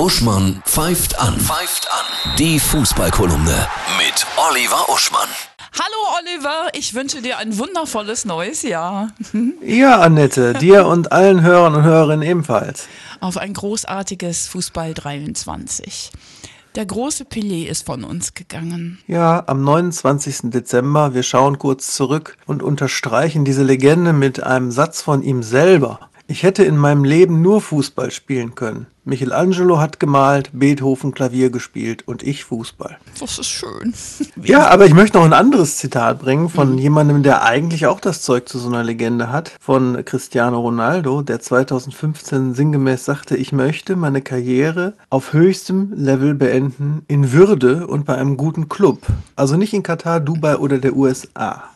Uschmann pfeift an. Pfeift an. Die Fußballkolumne mit Oliver Uschmann. Hallo Oliver, ich wünsche dir ein wundervolles neues Jahr. Ja, Annette, dir und allen Hörern und Hörerinnen ebenfalls. Auf ein großartiges Fußball 23. Der große Pelé ist von uns gegangen. Ja, am 29. Dezember, wir schauen kurz zurück und unterstreichen diese Legende mit einem Satz von ihm selber. Ich hätte in meinem Leben nur Fußball spielen können. Michelangelo hat gemalt, Beethoven Klavier gespielt und ich Fußball. Das ist schön. Ja, aber ich möchte noch ein anderes Zitat bringen von jemandem, der eigentlich auch das Zeug zu so einer Legende hat, von Cristiano Ronaldo, der 2015 sinngemäß sagte, ich möchte meine Karriere auf höchstem Level beenden, in Würde und bei einem guten Club. Also nicht in Katar, Dubai oder der USA.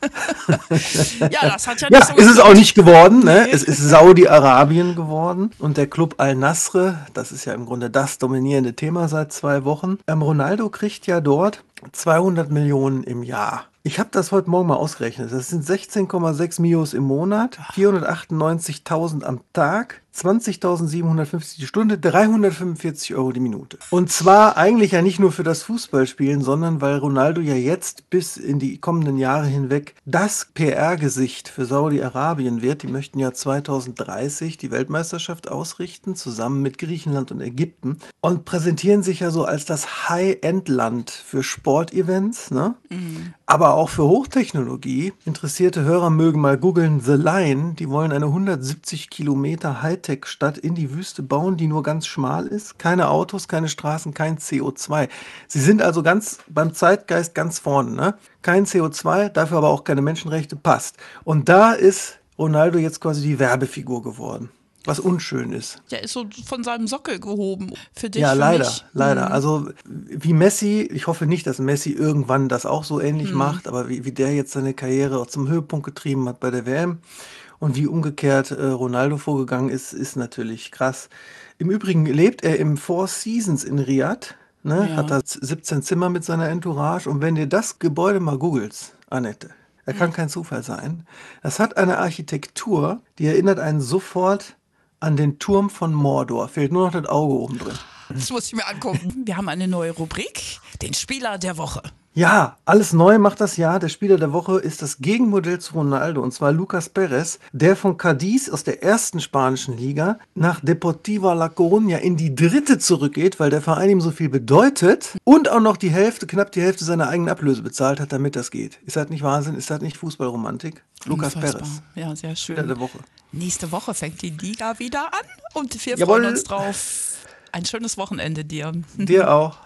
Ja, das hat ja nicht Ja, so ist es auch nicht geworden. Ne? Es ist Saudi-Arabien geworden und der Club Al-Nasr, das ist ja im Grunde das dominierende Thema seit zwei Wochen. Ähm, Ronaldo kriegt ja dort 200 Millionen im Jahr. Ich habe das heute Morgen mal ausgerechnet. Das sind 16,6 Mios im Monat, 498.000 am Tag, 20.750 die Stunde, 345 Euro die Minute. Und zwar eigentlich ja nicht nur für das Fußballspielen, sondern weil Ronaldo ja jetzt bis in die kommenden Jahre hinweg das PR-Gesicht für Saudi-Arabien wird. Die möchten ja 2030 die Weltmeisterschaft ausrichten, zusammen mit Griechenland und Ägypten und präsentieren sich ja so als das High-End-Land für Sportevents, ne? aber auch für Hochtechnologie. Interessierte Hörer mögen mal googeln The Line. Die wollen eine 170 Kilometer Hightech-Stadt in die Wüste bauen, die nur ganz schmal ist. Keine Autos, keine Straßen, kein CO2. Sie sind also ganz beim Zeitgeist ganz vorne. Ne? Kein CO2, dafür aber auch keine Menschenrechte, passt. Und da ist Ronaldo jetzt quasi die Werbefigur geworden. Was unschön ist. Der ist so von seinem Sockel gehoben. Für dich, Ja, für leider, mich. leider. Also wie Messi, ich hoffe nicht, dass Messi irgendwann das auch so ähnlich macht, aber wie, wie der jetzt seine Karriere auch zum Höhepunkt getrieben hat bei der WM und wie umgekehrt äh, Ronaldo vorgegangen ist, ist natürlich krass. Im Übrigen lebt er im Four Seasons in Riyadh, ne? Ja. hat da 17 Zimmer mit seiner Entourage und wenn dir das Gebäude mal googelst, Annette, er kann kein Zufall sein. Das hat eine Architektur, die erinnert einen sofort an den Turm von Mordor. Fehlt nur noch das Auge oben drin. Das muss ich mir angucken. Wir haben eine neue Rubrik, den Spieler der Woche. Ja, alles neu macht das Jahr. Der Spieler der Woche ist das Gegenmodell zu Ronaldo und zwar Lucas Perez, der von Cadiz aus der ersten spanischen Liga nach Deportiva La Coruña in die dritte zurückgeht, weil der Verein ihm so viel bedeutet und auch noch die Hälfte, knapp die Hälfte seiner eigenen Ablöse bezahlt hat, damit das geht. Ist das nicht Wahnsinn? Ist das nicht Fußballromantik? Lucas Unfassbar. Perez, Ja, sehr Spieler schön. der Woche. Nächste Woche fängt die Liga wieder an und wir Jawohl. freuen uns drauf. Ein schönes Wochenende dir. Dir auch.